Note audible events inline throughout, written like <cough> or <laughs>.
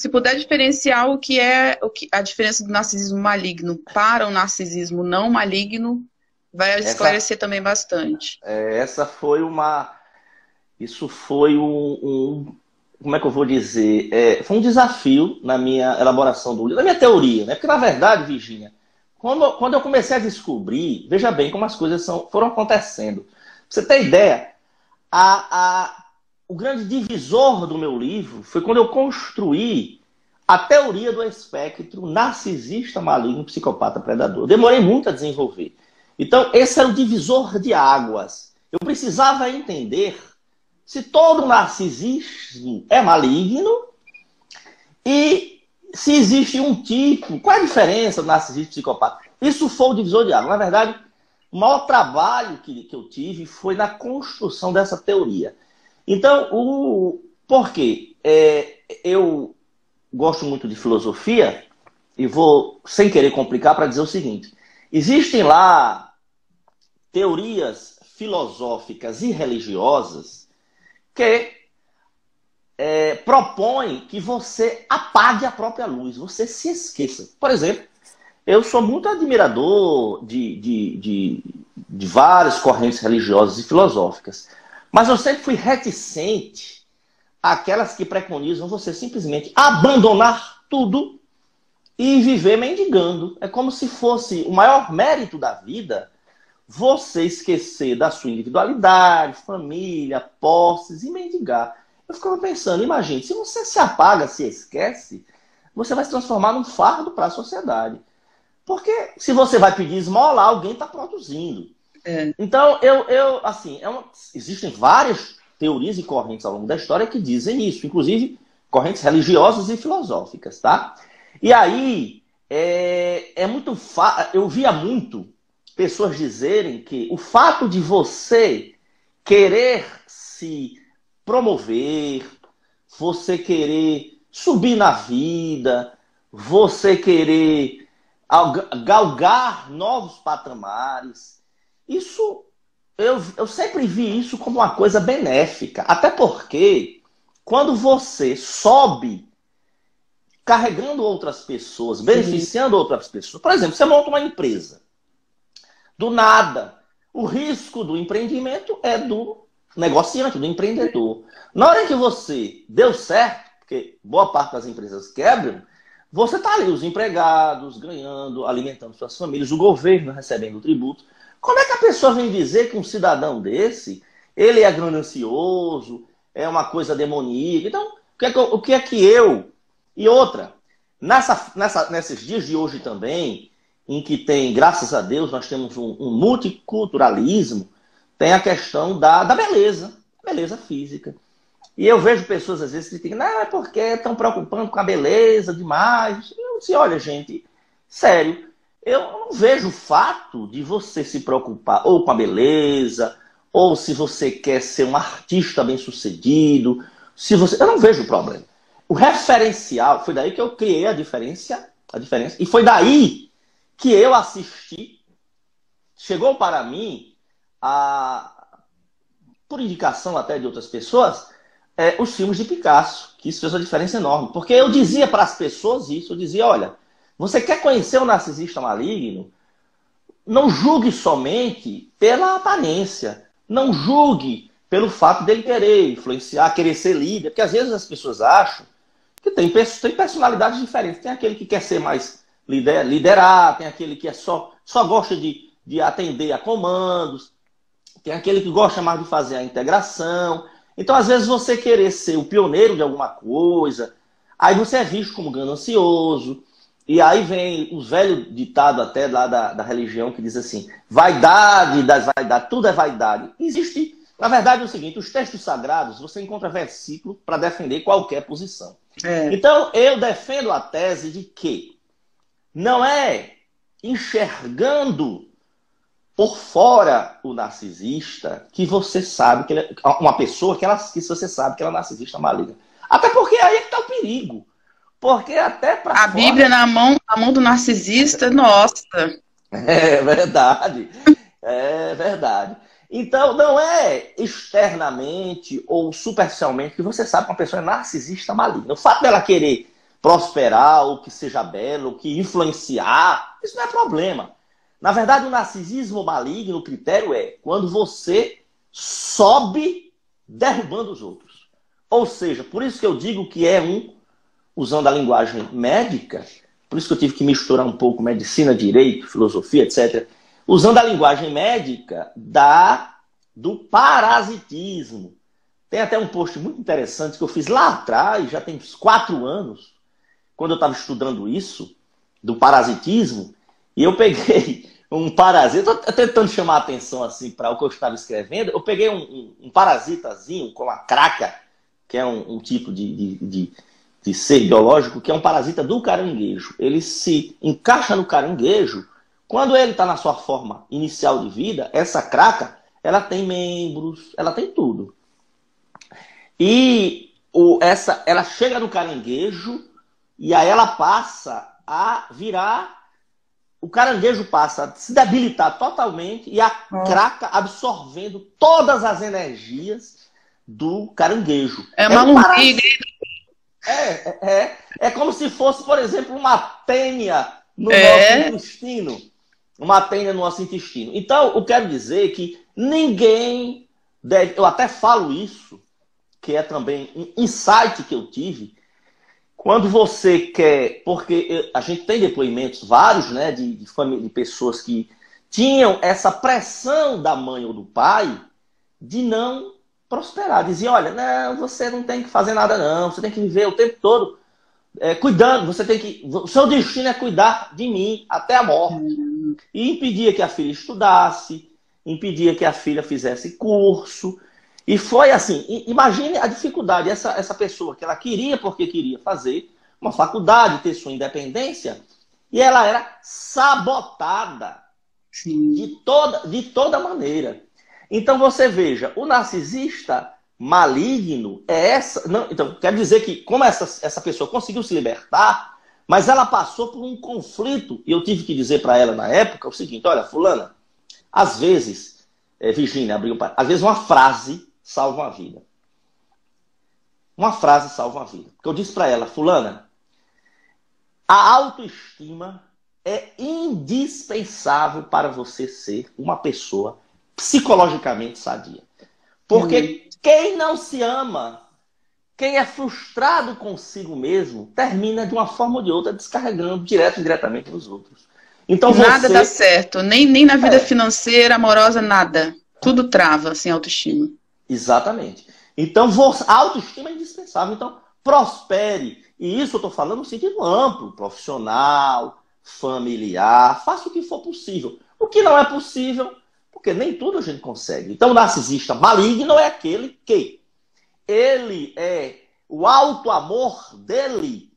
Se puder diferenciar o que é o que, a diferença do narcisismo maligno para o narcisismo não maligno, vai essa, esclarecer também bastante. É, essa foi uma. Isso foi um, um como é que eu vou dizer? É, foi um desafio na minha elaboração do livro, na minha teoria, né? Porque, na verdade, Virginia, quando, quando eu comecei a descobrir, veja bem como as coisas são, foram acontecendo. Pra você ter ideia, a, a, o grande divisor do meu livro foi quando eu construí a teoria do espectro narcisista, maligno, psicopata, predador. Demorei muito a desenvolver. Então, esse era o divisor de águas. Eu precisava entender se todo narcisismo é maligno e se existe um tipo, qual é a diferença do narcisista e psicopata? Isso foi o divisor de água. Na verdade, o maior trabalho que, que eu tive foi na construção dessa teoria. Então, o por quê? É, eu gosto muito de filosofia e vou, sem querer complicar, para dizer o seguinte: existem lá teorias filosóficas e religiosas que é, propõe que você apague a própria luz, você se esqueça. Por exemplo, eu sou muito admirador de, de, de, de várias correntes religiosas e filosóficas, mas eu sempre fui reticente àquelas que preconizam você simplesmente abandonar tudo e viver mendigando. É como se fosse o maior mérito da vida você esquecer da sua individualidade, família, posses e mendigar. Eu ficava pensando, imagine, se você se apaga, se esquece, você vai se transformar num fardo para a sociedade. Porque se você vai pedir esmola, alguém está produzindo. É. Então, eu, eu assim, é uma, existem várias teorias e correntes ao longo da história que dizem isso, inclusive correntes religiosas e filosóficas, tá? E aí, é, é muito eu via muito pessoas dizerem que o fato de você querer se promover, você querer subir na vida, você querer galgar novos patamares, isso eu, eu sempre vi isso como uma coisa benéfica. Até porque quando você sobe carregando outras pessoas, beneficiando Sim. outras pessoas, por exemplo, você monta uma empresa do nada. O risco do empreendimento é do negociante, do empreendedor. Na hora que você deu certo, porque boa parte das empresas quebram, você está ali, os empregados ganhando, alimentando suas famílias, o governo recebendo tributo. Como é que a pessoa vem dizer que um cidadão desse, ele é ganancioso, é uma coisa demoníaca? Então, o que é que, eu, o que, é que eu... E outra, nessa, nessa, nesses dias de hoje também, em que tem, graças a Deus, nós temos um, um multiculturalismo, tem a questão da, da beleza, beleza física. E eu vejo pessoas às vezes que dizem, não, é porque estão preocupando com a beleza demais. Eu disse, olha, gente, sério, eu não vejo o fato de você se preocupar ou com a beleza, ou se você quer ser um artista bem sucedido, se você. Eu não vejo o problema. O referencial, foi daí que eu criei a diferença, a diferença, e foi daí que eu assisti, chegou para mim, a, por indicação até de outras pessoas, é, os filmes de Picasso, que isso fez uma diferença enorme. Porque eu dizia para as pessoas isso, eu dizia, olha, você quer conhecer o narcisista maligno? Não julgue somente pela aparência. Não julgue pelo fato dele querer influenciar, querer ser líder. Porque às vezes as pessoas acham que tem, tem personalidades diferentes. Tem aquele que quer ser mais lider, liderar, tem aquele que é só, só gosta de, de atender a comandos, tem aquele que gosta mais de fazer a integração. Então, às vezes, você querer ser o pioneiro de alguma coisa, aí você é visto como ganancioso, e aí vem os velhos ditados até lá da, da religião que diz assim: vaidade das vaidades, tudo é vaidade. Existe, na verdade, é o seguinte: os textos sagrados, você encontra versículo para defender qualquer posição. É. Então, eu defendo a tese de que não é enxergando por fora o narcisista que você sabe que ele é uma pessoa que, ela, que você sabe que ela é narcisista maligna. Até porque aí é que está o perigo. Porque até para A fora... Bíblia na mão, na mão do narcisista, nossa. <laughs> É verdade. É verdade. Então, não é externamente ou superficialmente que você sabe que uma pessoa é narcisista maligna. O fato dela querer prosperar, ou que seja belo, ou que influenciar. Isso não é problema. Na verdade, o narcisismo maligno, o critério é quando você sobe derrubando os outros. Ou seja, por isso que eu digo que é um, usando a linguagem médica, por isso que eu tive que misturar um pouco medicina, direito, filosofia, etc. Usando a linguagem médica da do parasitismo. Tem até um post muito interessante que eu fiz lá atrás, já tem uns quatro anos, quando eu estava estudando isso, do parasitismo, e eu peguei <laughs> um parasita, estou tentando chamar a atenção assim para o que eu estava escrevendo, eu peguei um, um, um parasitazinho com a craca, que é um, um tipo de, de, de, de, ser biológico, que é um parasita do caranguejo. Ele se encaixa no caranguejo, quando ele está na sua forma inicial de vida, essa craca, ela tem membros, ela tem tudo. E o, essa, ela chega no caranguejo e aí ela passa a virar o caranguejo passa a se debilitar totalmente e a craca absorvendo todas as energias do caranguejo. É uma é É, é, é, é como se fosse, por exemplo, uma tênia no é. nosso intestino. Uma tênia no nosso intestino. Então, eu quero dizer que ninguém deve. Eu até falo isso, que é também um insight que eu tive quando você quer, porque a gente tem depoimentos vários, né, de, de, família, de pessoas que tinham essa pressão da mãe ou do pai de não prosperar. Diziam, olha, não, você não tem que fazer nada não, você tem que viver o tempo todo é, cuidando, você tem que. O seu destino é cuidar de mim até a morte. E impedia que a filha estudasse, impedia que a filha fizesse curso, e foi assim, imagine a dificuldade, essa, essa pessoa que ela queria porque queria fazer uma faculdade, ter sua independência, e ela era sabotada de toda, de toda maneira. Então você veja, o narcisista maligno é essa. Não, então, quer dizer que, como essa, essa pessoa conseguiu se libertar, mas ela passou por um conflito, e eu tive que dizer para ela na época o seguinte: olha, Fulana, às vezes, é, Virginia abriu às vezes uma frase salva uma vida. Uma frase salva uma vida. Porque eu disse para ela, fulana, a autoestima é indispensável para você ser uma pessoa psicologicamente sadia. Porque uhum. quem não se ama, quem é frustrado consigo mesmo, termina de uma forma ou de outra descarregando direto e indiretamente nos outros. Então nada você... dá certo, nem, nem na vida é. financeira, amorosa, nada. Tudo trava sem autoestima. Exatamente. Então, a autoestima é indispensável. Então, prospere. E isso eu estou falando no sentido amplo, profissional, familiar, faça o que for possível. O que não é possível, porque nem tudo a gente consegue. Então, o narcisista maligno é aquele que ele é o alto amor dele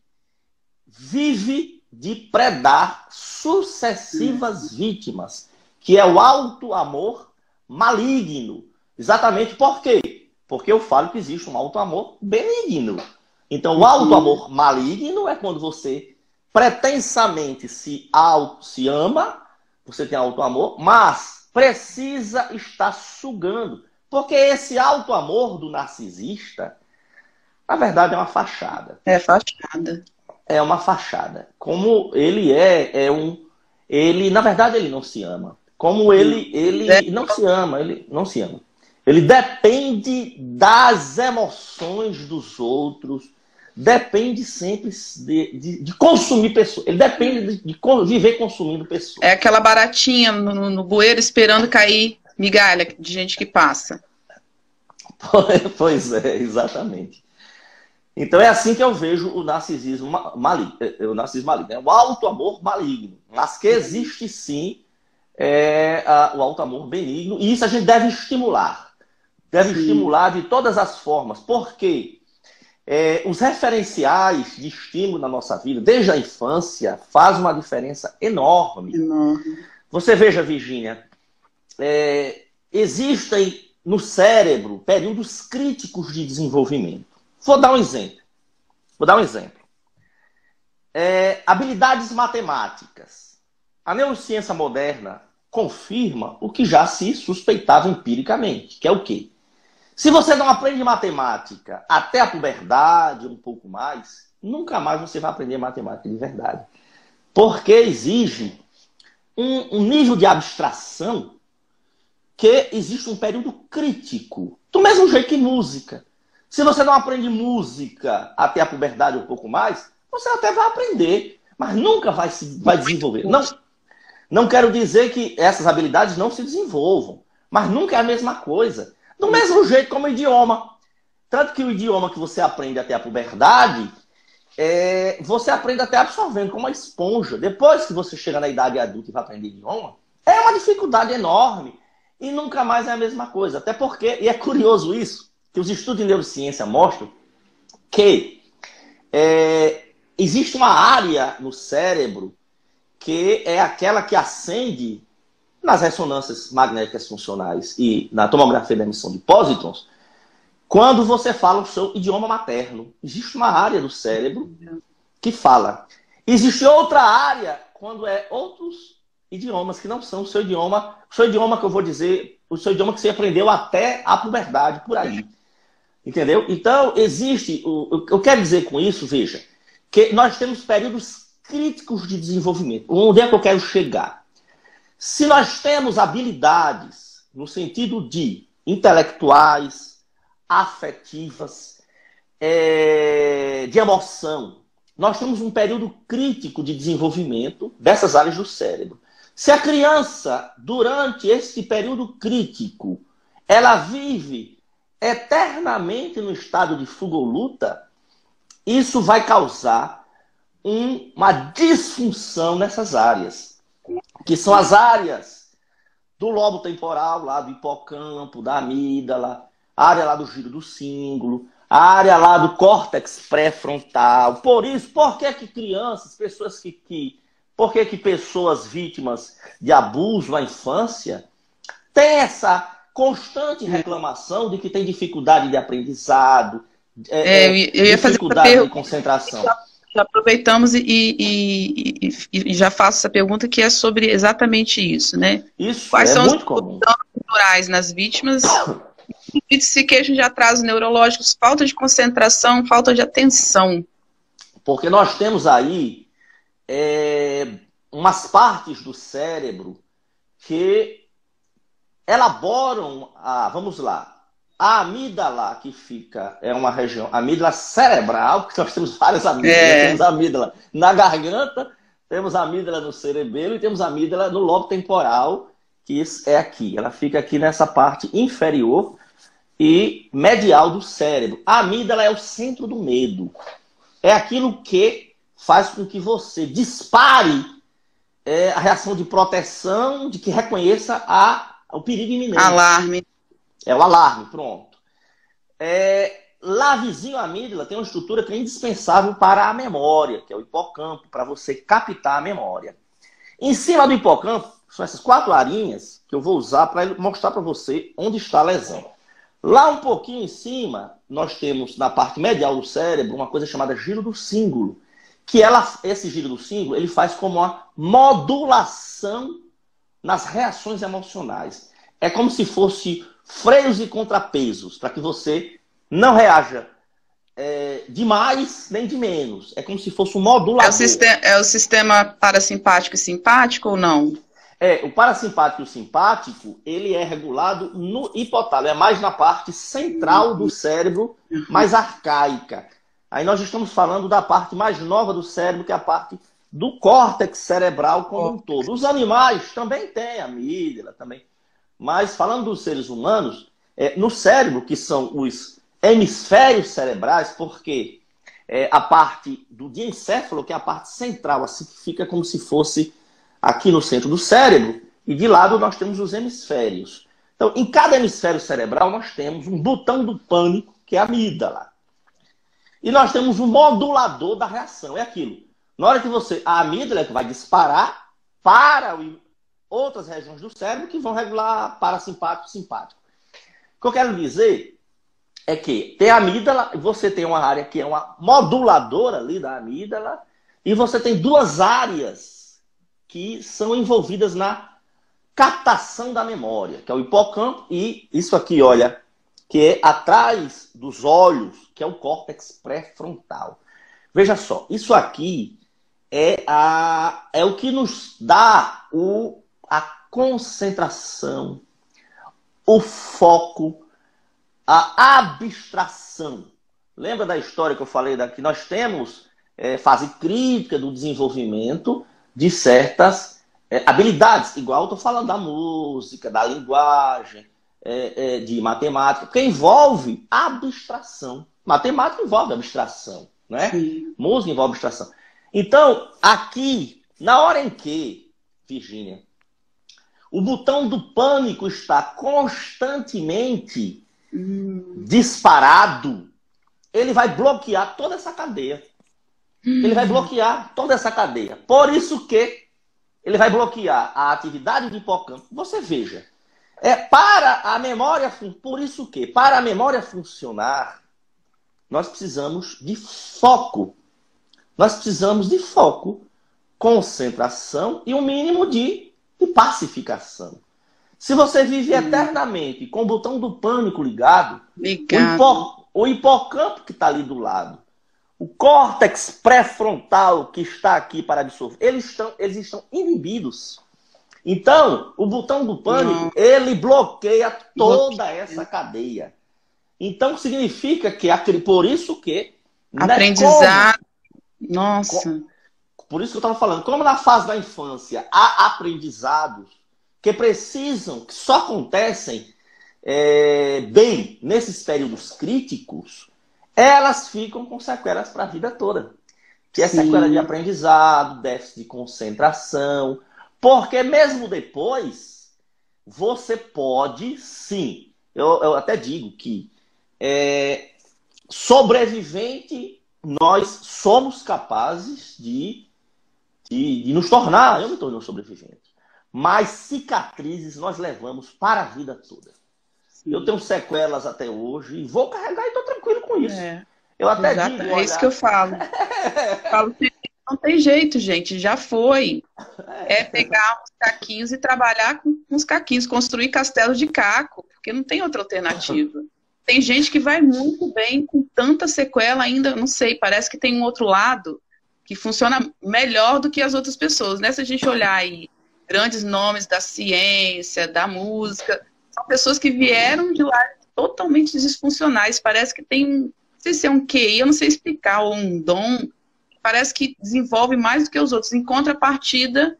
vive de predar sucessivas vítimas, que é o alto amor maligno. Exatamente por quê? Porque eu falo que existe um alto amor benigno. Então, o alto amor maligno é quando você pretensamente se, auto, se ama, você tem alto amor, mas precisa estar sugando. Porque esse alto amor do narcisista, na verdade, é uma fachada. É fachada. É uma fachada. Como ele é, é um. Ele, na verdade, ele não se ama. Como ele, ele é. não se ama, ele não se ama. Ele depende das emoções dos outros, depende sempre de, de, de consumir pessoas. Ele depende de, de, viver consumindo pessoas. É aquela baratinha no, no bueiro esperando cair migalha de gente que passa. <laughs> Pois é, exatamente. Então é assim que eu vejo o narcisismo maligno, é, é, o narcisismo maligno, é o alto amor maligno, mas que existe sim é, a, o alto amor benigno e isso a gente deve estimular deve Sim. estimular de todas as formas. Porque é, os referenciais de estímulo na nossa vida, desde a infância, faz uma diferença enorme. enorme. Você veja, Virginia, é, existem no cérebro períodos críticos de desenvolvimento. Vou dar um exemplo. Vou dar um exemplo. É, habilidades matemáticas. A neurociência moderna confirma o que já se suspeitava empiricamente, que é o quê? Se você não aprende matemática até a puberdade, um pouco mais, nunca mais você vai aprender matemática de verdade. Porque exige um, um nível de abstração que existe um período crítico. Do mesmo jeito que música. Se você não aprende música até a puberdade um pouco mais, você até vai aprender, mas nunca vai se vai desenvolver. Não, não quero dizer que essas habilidades não se desenvolvam, mas nunca é a mesma coisa. Do mesmo jeito como o idioma. Tanto que o idioma que você aprende até a puberdade, é, você aprende até absorvendo como uma esponja. Depois que você chega na idade adulta e vai aprender idioma, é uma dificuldade enorme. E nunca mais é a mesma coisa. Até porque, e é curioso isso, que os estudos de neurociência mostram que é, existe uma área no cérebro que é aquela que acende nas ressonâncias magnéticas funcionais e na tomografia da emissão de pósitrons, quando você fala o seu idioma materno. Existe uma área do cérebro que fala. Existe outra área quando é outros idiomas que não são o seu idioma, o seu idioma que eu vou dizer, o seu idioma que você aprendeu até a puberdade, por aí. Entendeu? Então, existe, o, eu quero dizer com isso, veja, que nós temos períodos críticos de desenvolvimento. Onde é que eu quero chegar? Se nós temos habilidades no sentido de intelectuais, afetivas, é, de emoção, nós temos um período crítico de desenvolvimento dessas áreas do cérebro. Se a criança, durante esse período crítico, ela vive eternamente no estado de fuga ou luta, isso vai causar um, uma disfunção nessas áreas, que são as áreas do lobo temporal, lá do hipocampo, da amígdala, a área lá do giro do símbolo, a área lá do córtex pré-frontal. Por isso, por que que crianças, pessoas que, que por que que pessoas vítimas de abuso na infância têm essa constante reclamação de que tem dificuldade de aprendizado, é, é, eu ia fazer dificuldade de concentração. Já, aproveitamos e, e, e, e, já faço essa pergunta que é sobre exatamente isso, né? Isso Quais é são muito os comum. culturais nas vítimas que se queixam de atrasos neurológicos, falta de concentração, falta de atenção. Porque nós temos aí é, umas partes do cérebro que elaboram a, vamos lá, a amígdala que fica, é uma região, amígdala cerebral, que nós temos várias amígdalas. É. Temos amígdala na garganta, temos amígdala no cerebelo e temos amígdala no lobo temporal, que é aqui. Ela fica aqui nessa parte inferior e medial do cérebro. A amígdala é o centro do medo. É aquilo que faz com que você dispare é, a reação de proteção, de que reconheça a, o perigo iminente. Alarme. É o alarme, pronto. É, lá vizinho à amígdala tem uma estrutura que é indispensável para a memória, que é o hipocampo, para você captar a memória. Em cima do hipocampo, são essas quatro arinhas que eu vou usar para mostrar para você onde está a lesão. Lá um pouquinho em cima, nós temos na parte medial do cérebro uma coisa chamada giro do símbolo, que ela, esse giro do símbolo ele faz como uma modulação nas reações emocionais. É como se fosse freios e contrapesos, para que você não reaja é, de mais nem de menos. É como se fosse um modulador. É o, sistema, é o sistema parasimpático e simpático ou não? É, o parasimpático e o simpático, ele é regulado no hipotálamo, é mais na parte central do cérebro, mais arcaica. Aí nós estamos falando da parte mais nova do cérebro, que é a parte do córtex cerebral como um todo. Os animais também têm amígdala, também mas falando dos seres humanos, é, no cérebro, que são os hemisférios cerebrais, porque é, a parte do diencéfalo, que é a parte central, assim fica como se fosse aqui no centro do cérebro, e de lado nós temos os hemisférios. Então, em cada hemisfério cerebral, nós temos um botão do pânico, que é a amígdala. E nós temos um modulador da reação, é aquilo. Na hora que você. A amígdala é que vai disparar para o outras regiões do cérebro que vão regular parasimpático e simpático. O que eu quero dizer é que tem a amígdala, você tem uma área que é uma moduladora ali da amígdala, e você tem duas áreas que são envolvidas na captação da memória, que é o hipocampo e isso aqui, olha, que é atrás dos olhos, que é o córtex pré-frontal. Veja só, isso aqui é, a, é o que nos dá o, a concentração, o foco, a abstração. Lembra da história que eu falei daqui? Nós temos é, fase crítica do desenvolvimento de certas é, habilidades, igual eu estou falando da música, da linguagem, é, é, de matemática, porque envolve abstração. Matemática envolve abstração, né? Sim. Música envolve abstração. Então, aqui, na hora em que, Virgínia, o botão do pânico está constantemente disparado, ele vai bloquear toda essa cadeia. Ele vai bloquear toda essa cadeia. Por isso que ele vai bloquear a atividade do hipocampo. Você veja, é para a memória, por isso que para a memória funcionar, nós precisamos de foco. Nós precisamos de foco, concentração e um mínimo de, de pacificação. Se você vive eternamente com o botão do pânico ligado, ligado. O, hipo, o hipocampo que está ali do lado o córtex pré-frontal que está aqui para absorver, eles estão, eles estão inibidos. Então, o botão do pânico, Não. ele bloqueia toda bloqueia. essa cadeia. Então, significa que, por isso que... Né, Aprendizado. Né, como, Nossa. Por isso que eu estava falando, como na fase da infância há aprendizados que precisam, que só acontecem é, bem nesses períodos críticos, elas ficam com sequelas para a vida toda. Que é sequela de aprendizado, déficit de concentração. Porque mesmo depois, você pode sim. Eu, eu até digo que é, sobrevivente, nós somos capazes de, de, de nos tornar. Eu me tornei um sobrevivente. Mas cicatrizes nós levamos para a vida toda. Eu tenho sequelas até hoje e vou carregar e estou tranquilo com isso. É. Eu até Exato, digo, É isso que eu falo. <laughs> falo que não tem jeito, gente. Já foi. É pegar uns caquinhos e trabalhar com uns caquinhos, construir castelos de caco, porque não tem outra alternativa. <laughs> Tem gente que vai muito bem com tanta sequela ainda, não sei, parece que tem um outro lado que funciona melhor do que as outras pessoas, né? Se a gente olhar aí grandes nomes da ciência, da música, são pessoas que vieram de lá totalmente disfuncionais. Parece que tem, não sei se é um QI, eu não sei explicar, ou um dom. Parece que desenvolve mais do que os outros. Em contrapartida,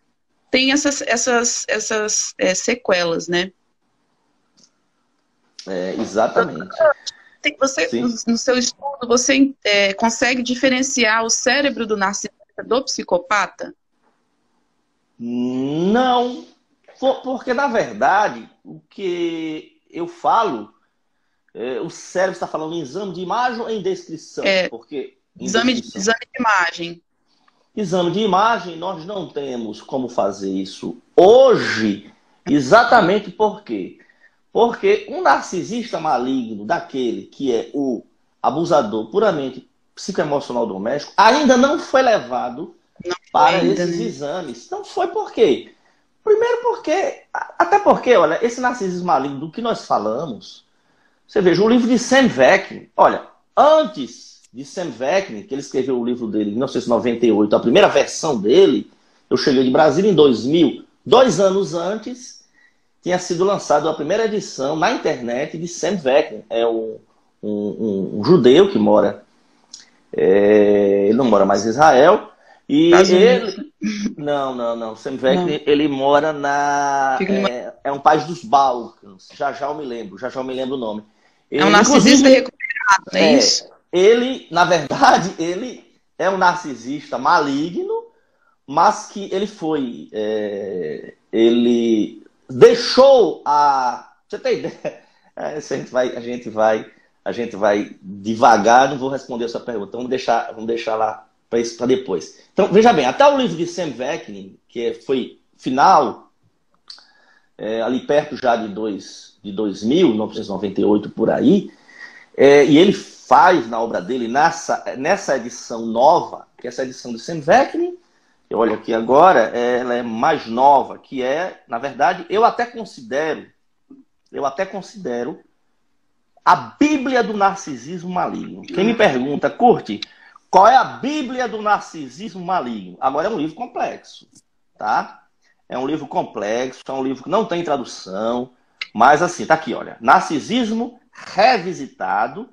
tem essas, essas, essas é, sequelas, né? É, exatamente. Você, no, no, seu estudo, você é, consegue diferenciar o cérebro do narcisista do psicopata? Não, porque, na verdade, o que eu falo, é, o cérebro está falando em exame de imagem ou em descrição? É, porque exame, descrição. De, exame de imagem. Exame de imagem, nós não temos como fazer isso hoje, exatamente por quê? Porque um narcisista maligno, daquele que é o abusador puramente psicoemocional doméstico, ainda não foi levado não para esses né? exames. Não foi por quê? Primeiro porque, até porque, olha, esse narcisismo maligno do que nós falamos, você veja, o livro de Sam Vecni, olha, antes de Sam Vecni, que ele escreveu o livro dele em 1998, a primeira versão dele, eu cheguei de Brasília em 2000, dois anos antes, tinha sido lançado a primeira edição na internet de Sam é um, um, um, judeu que mora, é, ele não mora mais em Israel, e ele. Não, não, não. Sam Vecni, ele mora na. É, é, um país dos Balcãs. Já já eu me lembro, já já eu me lembro o nome. Ele, é um narcisista recuperado, é, é isso? Ele, na verdade, <laughs> ele é um narcisista maligno, mas que ele foi. É, ele deixou a. Você tem ideia? <laughs> É, a gente vai. A gente vai a gente vai devagar, não vou responder a sua pergunta. Vamos deixar, vamos deixar lá para depois. Então, veja bem, até o livro de Sam que foi final, é, ali perto já de, dois, de 2000, 1998, por aí, é, e ele faz na obra dele, nessa, nessa edição nova, que é essa edição de Sam eu olho aqui agora, ela é mais nova, que é, na verdade, eu até considero, eu até considero a Bíblia do narcisismo maligno. Quem me pergunta, curte, qual é a Bíblia do Narcisismo Maligno? Agora é um livro complexo, tá? É um livro complexo, é um livro que não tem tradução, mas assim, tá aqui, olha. Narcisismo Revisitado.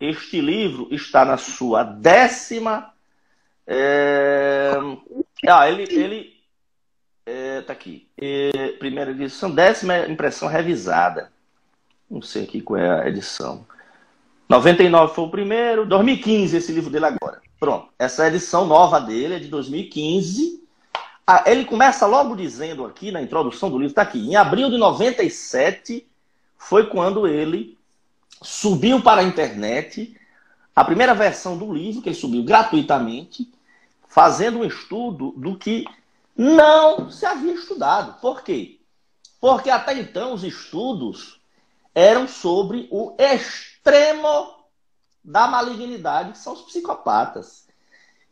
Este livro está na sua décima. É... Ah, ele, ele é, tá aqui. É, primeira edição, décima impressão revisada. Não sei aqui qual é a edição. 99 foi o primeiro, 2015 esse livro dele agora. Pronto, essa é edição nova dele é de 2015. Ah, ele começa logo dizendo aqui na introdução do livro, está aqui, em abril de 97 foi quando ele subiu para a internet a primeira versão do livro, que ele subiu gratuitamente, fazendo um estudo do que não se havia estudado. Por quê? Porque até então os estudos eram sobre o extremo da malignidade, que são os psicopatas.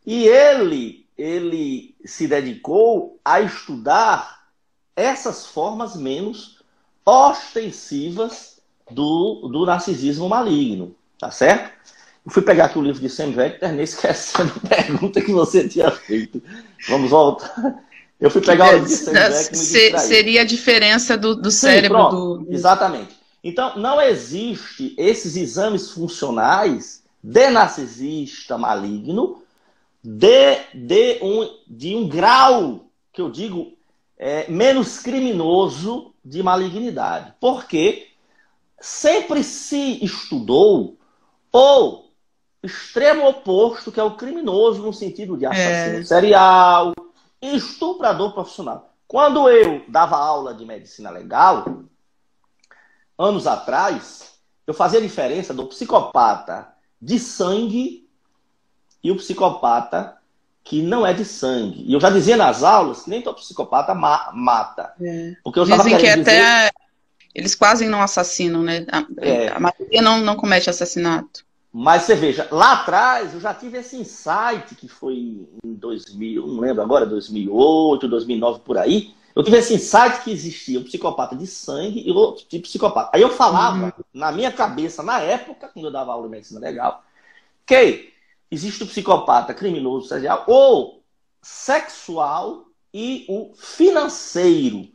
E ele, ele se dedicou a estudar essas formas menos ostensivas do, do narcisismo maligno, tá certo? Eu fui pegar aqui o livro de Sam Vector, nem esquecendo a pergunta que você tinha feito. Vamos voltar. Eu fui pegar o livro de Sam Vector Se, Seria a diferença do, do Sim, cérebro pronto, do... Exatamente. Então, não existe esses exames funcionais de narcisista maligno de, de, um, de um grau, que eu digo, é, menos criminoso de malignidade. Porque sempre se estudou o extremo oposto, que é o criminoso no sentido de assassino é. serial, estuprador profissional. Quando eu dava aula de medicina legal, anos atrás, eu fazia a diferença do psicopata de sangue e o psicopata que não é de sangue. E eu já dizia nas aulas que nem todo psicopata ma mata. É. Porque eu Dizem que dizer... até eles quase não assassinam, né? A, é. a maioria não, não comete assassinato. Mas você veja, lá atrás eu já tive esse insight que foi em 2000, não lembro agora, 2008, 2009 por aí. Eu tive esse insight que existia um psicopata de sangue e outro tipo de psicopata. Aí eu falava, uhum. na minha cabeça, na época, quando eu dava aula de medicina legal, que existe o psicopata criminoso serial ou sexual e o financeiro.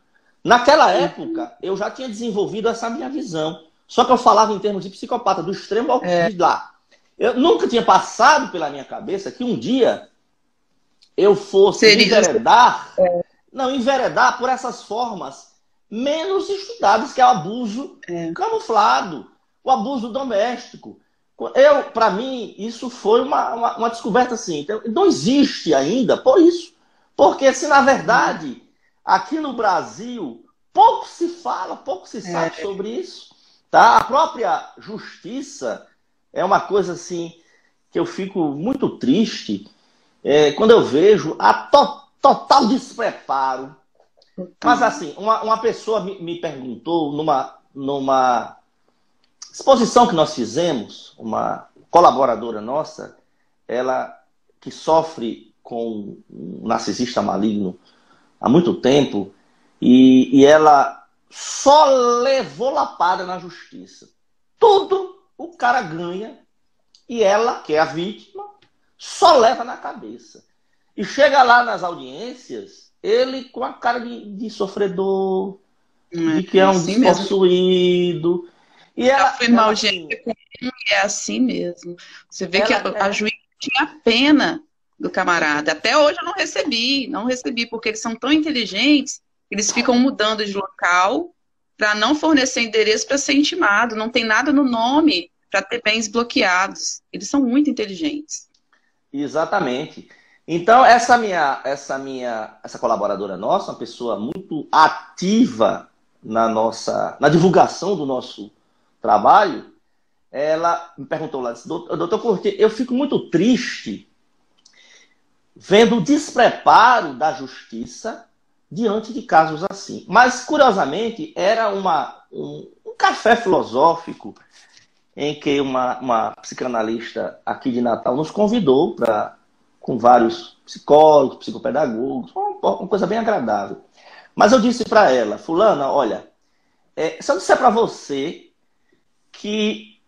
Naquela uhum. época, eu já tinha desenvolvido essa minha visão. Só que eu falava em termos de psicopata, do extremo ao é. lá. Eu nunca tinha passado pela minha cabeça que um dia eu fosse Seria... enveredar, é. não, enveredar por essas formas menos estudadas, que é o abuso é. camuflado, o abuso doméstico. Eu, para mim, isso foi uma, uma, uma, descoberta assim. Então, não existe ainda por isso. Porque se na verdade, aqui no Brasil, pouco se fala, pouco se sabe é. sobre isso. Tá? A própria justiça é uma coisa assim que eu fico muito triste é, quando eu vejo a to total despreparo. Mas assim, uma, uma pessoa me, me perguntou numa, numa exposição que nós fizemos, uma colaboradora nossa, ela que sofre com um narcisista maligno há muito tempo, e, e ela só levou lapada na justiça. Tudo o cara ganha e ela, que é a vítima, só leva na cabeça. E chega lá nas audiências, ele com a cara de, de sofredor, é, de que é um assim despossuído. Mesmo. E ela, foi mal, gente. É assim mesmo. Você vê ela, que a, a é juíza tinha pena do camarada. Até hoje eu não recebi, não recebi, porque eles são tão inteligentes eles ficam mudando de local para não fornecer endereço para ser intimado. Não tem nada no nome para ter bens bloqueados. Eles são muito inteligentes. Exatamente. Então, essa minha, essa minha, essa colaboradora nossa, uma pessoa muito ativa na nossa, na divulgação do nosso trabalho, ela me perguntou lá, doutor Curti, eu fico muito triste vendo o despreparo da justiça diante de casos assim. Mas, curiosamente, era uma, um, um café filosófico em que uma, uma psicanalista aqui de Natal nos convidou para com vários psicólogos, psicopedagogos, uma, uma, coisa bem agradável. Mas eu disse para ela, fulana, olha, é, se eu disser para você que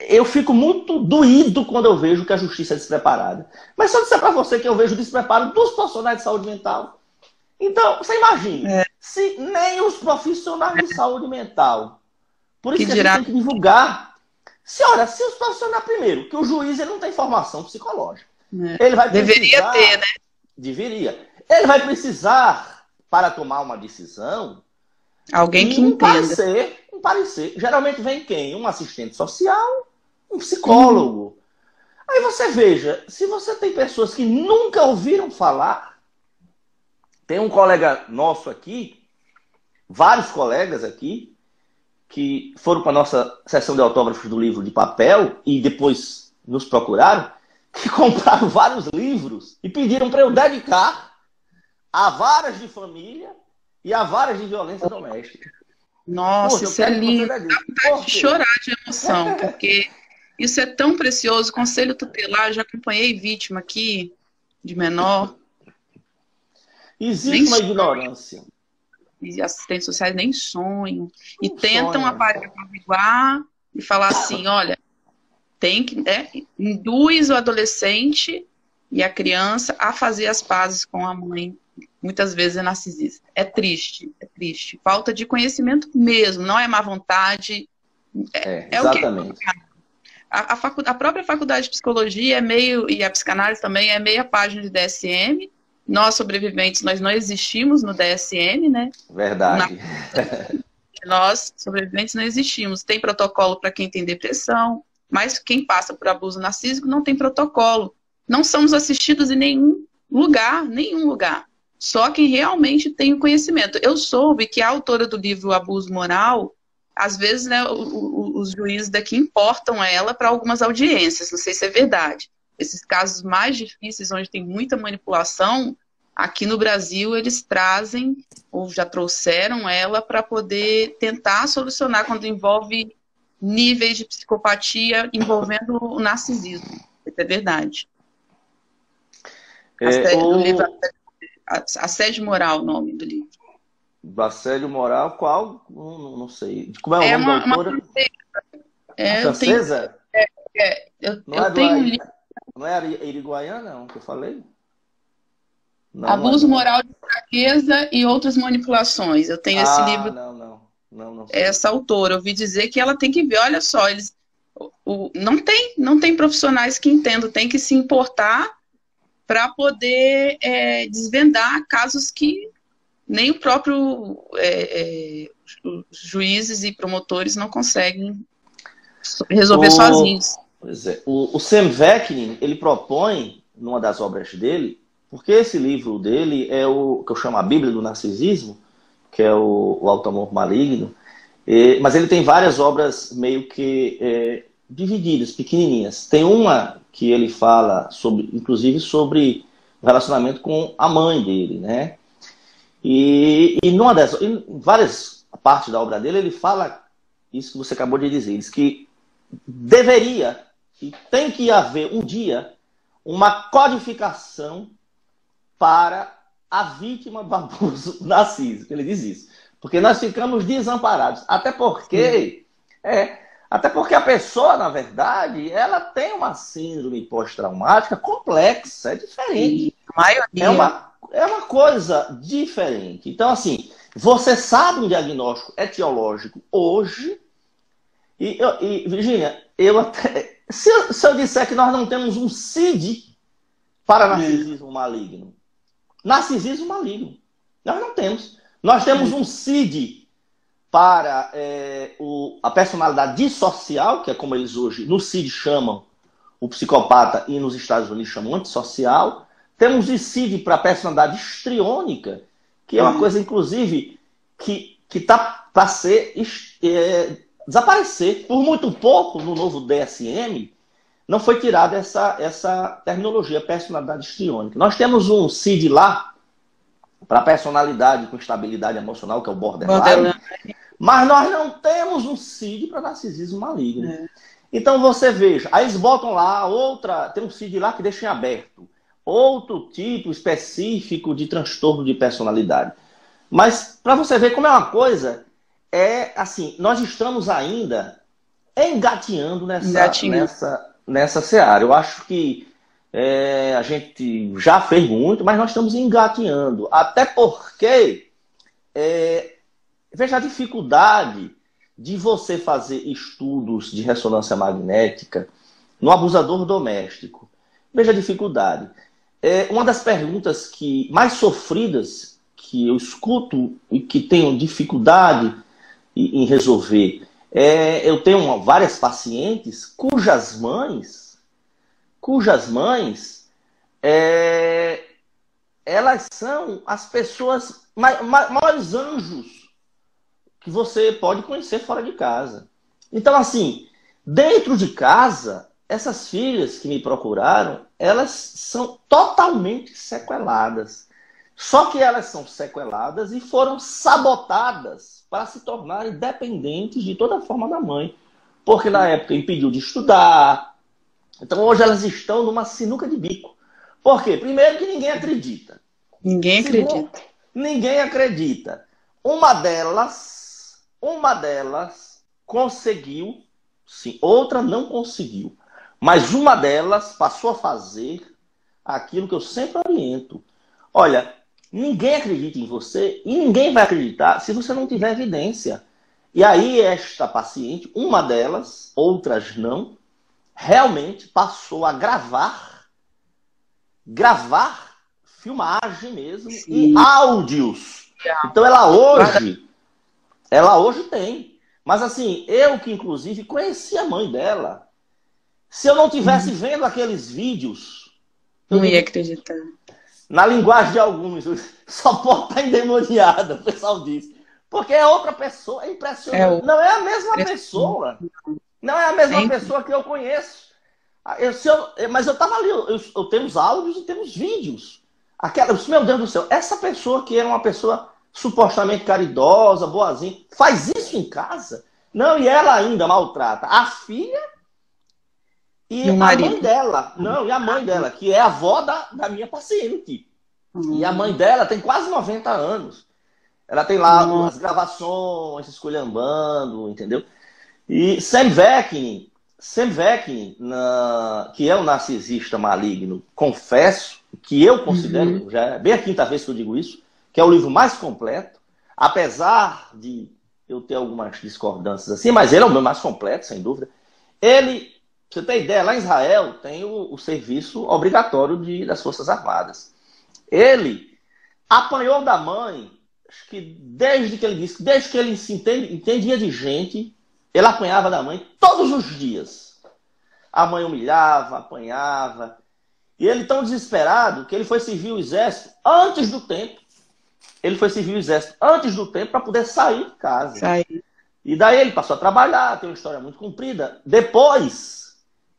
eu fico muito doído quando eu vejo que a justiça é despreparada. Mas se eu disser para você que eu vejo despreparo dos profissionais de saúde mental, então, você imagina, é. se nem os profissionais de saúde mental, por isso que, que a gente tem que divulgar. Se, olha, se os profissionais, primeiro, que o juiz ele não tem formação psicológica. É. Ele vai precisar, Deveria ter, né? Deveria. Ele vai precisar, para tomar uma decisão, alguém que um entenda. Parecer, um parecer. Geralmente vem quem? Um assistente social, um psicólogo. Uhum. Aí você veja, se você tem pessoas que nunca ouviram falar, tem um colega nosso aqui, vários colegas aqui, que foram para a nossa sessão de autógrafos do livro de papel e depois nos procuraram, <laughs> que compraram vários livros e pediram para eu dedicar a varas de família e a varas de violência doméstica. Nossa, Poxa, isso é lindo. Dá de chorar de emoção, porque isso é tão precioso. Conselho tutelar, já acompanhei vítima aqui, de menor. Existe nem uma sonho. ignorância. E assistentes sociais nem sonham. E não tentam apaziguar e falar assim, olha, tem que. É, induz o adolescente e a criança a fazer as pazes com a mãe. Muitas vezes é narcisista. É triste, é triste. Falta de conhecimento mesmo, não é má vontade. É, é, é exatamente. A, a, facu, a, própria faculdade de psicologia é meio, e a psicanálise também é meia página de DSM. Nós, sobreviventes, nós não existimos no DSM, né? Verdade. Na... <laughs> nós, sobreviventes, não existimos. Tem protocolo para quem tem depressão, mas quem passa por abuso narcísico não tem protocolo. Não somos assistidos em nenhum lugar, nenhum lugar. Só quem realmente tem o conhecimento. Eu soube que a autora do livro Abuso Moral, às vezes, né, os juízes daqui importam ela para algumas audiências, não sei se é verdade. Esses casos mais difíceis, onde tem muita manipulação, aqui no Brasil eles trazem, ou já trouxeram ela para poder tentar solucionar quando envolve níveis de psicopatia envolvendo o narcisismo. Isso é verdade. É, assédio, o... livro, assédio moral, o nome do livro. Assédio moral, qual? Não, não sei. Como é o é nome uma, da autora? Uma é, francesa? Eu tenho, é, é, eu, eu é tenho um livro. Não é a Iriguaiana, não, que eu falei? Não, Abuso não é. moral de fraqueza e outras manipulações. Eu tenho ah, esse livro. Não, não. Não, não essa autora. Eu ouvi dizer que ela tem que ver, olha só, eles. O, o, não tem, não tem profissionais que entendam, tem que se importar para poder é, desvendar casos que nem o próprio é, é, juízes e promotores não conseguem resolver o, sozinhos. Pois é. O, o Sam Vecnin, ele propõe, numa das obras dele, porque esse livro dele é o que eu chamo a Bíblia do Narcisismo, que é o, o Alto Amor Maligno, e, mas ele tem várias obras meio que é, divididas, pequenininhas. Tem uma que ele fala, sobre, inclusive, sobre relacionamento com a mãe dele, né? E, e numa dessas, em várias partes da obra dele, ele fala isso que você acabou de dizer, diz que deveria e tem que haver um dia uma codificação para a vítima do abuso <laughs> narcísico. Ele diz isso. Porque nós ficamos desamparados. Até porque, é, até porque a pessoa, na verdade, ela tem uma síndrome pós-traumática complexa, é diferente. É uma, é uma coisa diferente. Então, assim, você sabe um diagnóstico etiológico hoje. E, e Virginia, eu até. Se eu, se eu disser que nós não temos um CID para narcisismo maligno, narcisismo maligno. Nós não temos. Nós temos um CID para é, o, a personalidade dissocial, que é como eles hoje no CID chamam o psicopata e nos Estados Unidos chamam antissocial. Temos o CID para a personalidade histriônica, que é uma uhum. coisa, inclusive, que está para ser é, desaparecer. Por muito pouco, no novo DSM, não foi tirada essa, essa terminologia, personalidade histriônica. Nós temos um CID lá para personalidade com estabilidade emocional, que é o borderline, borderline. mas nós não temos um CID para narcisismo maligno. É. Então você veja, aí eles botam lá outra, tem um CID lá que deixa em aberto, outro tipo específico de transtorno de personalidade. Mas para você ver como é uma coisa, é assim, nós estamos ainda engateando nessa, engatinhando. nessa, nessa seara. Eu acho que é, a gente já fez muito, mas nós estamos engateando. Até porque, é, veja a dificuldade de você fazer estudos de ressonância magnética no abusador doméstico. Veja a dificuldade. É, uma das perguntas que mais sofridas que eu escuto e que tenho dificuldade em resolver é, eu tenho várias pacientes cujas mães, cujas mães, é, elas são as pessoas maiores anjos que você pode conhecer fora de casa. Então, assim, dentro de casa, essas filhas que me procuraram, elas são totalmente sequeladas. Só que elas são sequeladas e foram sabotadas para se tornarem dependentes de toda forma da mãe. Porque na época impediu de estudar. Então hoje elas estão numa sinuca de bico. Por quê? Primeiro que ninguém acredita. Ninguém Segundo, acredita. Ninguém acredita. Uma delas, uma delas conseguiu, sim, outra não conseguiu. Mas uma delas passou a fazer aquilo que eu sempre oriento. Olha, Ninguém acredita em você e ninguém vai acreditar se você não tiver evidência. E aí, esta paciente, uma delas, outras não, realmente passou a gravar, gravar filmagem mesmo Sim. e áudios. Então ela hoje, ela hoje tem. Mas assim, eu que inclusive conheci a mãe dela, se eu não tivesse uhum. vendo aqueles vídeos, não ia acreditar na linguagem de alguns, <laughs> só pode estar endemoniada, o pessoal diz. Porque é outra pessoa, é impressionante. É. Não é a mesma pessoa. Não é a mesma Sempre. pessoa que eu conheço. Ah, eu, eu, mas eu estava ali, eu, eu temos áudios e temos vídeos. Aquela, meu Deus do céu, essa pessoa que era uma pessoa supostamente caridosa, boazinha, faz isso em casa? Não, e ela ainda maltrata a filha e, a mãe dela, não, e a mãe dela, que é a avó da, da minha paciente. Uhum. E a mãe dela tem quase 90 anos. Ela tem lá uhum. as gravações, esculhambando, entendeu? E Sam Veckin, Sam Veckin, na, que é um narcisista maligno, confesso que eu considero, uhum. já é bem a quinta vez que eu digo isso, que é o livro mais completo, apesar de eu ter algumas discordâncias assim, mas ele é o meu mais completo, sem dúvida. Ele você tem ideia, lá em Israel tem o, o serviço obrigatório de, das Forças Armadas. Ele apanhou da mãe, acho que desde que ele disse, desde que ele se entende, entendia de gente, ele apanhava da mãe todos os dias. A mãe humilhava, apanhava. E ele tão desesperado que ele foi servir o exército antes do tempo. Ele foi servir o exército antes do tempo para poder sair de casa. Sair. E daí ele passou a trabalhar, tem uma história muito comprida. Depois,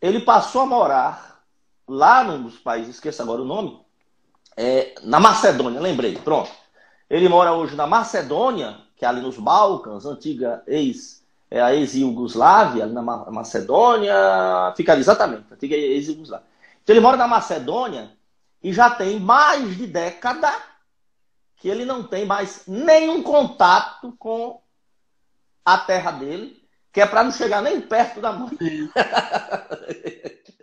ele passou a morar lá num dos países, esqueço agora o nome, é, na Macedônia, lembrei, pronto. Ele mora hoje na Macedônia, que é ali nos Balcãs, antiga ex, é a ex-Yugoslávia, ali na Macedônia, fica ali, exatamente, antiga ex-Yugoslávia. Então ele mora na Macedônia e já tem mais de década que ele não tem mais nenhum contato com a terra dele que é para não chegar nem perto da mãe. <laughs>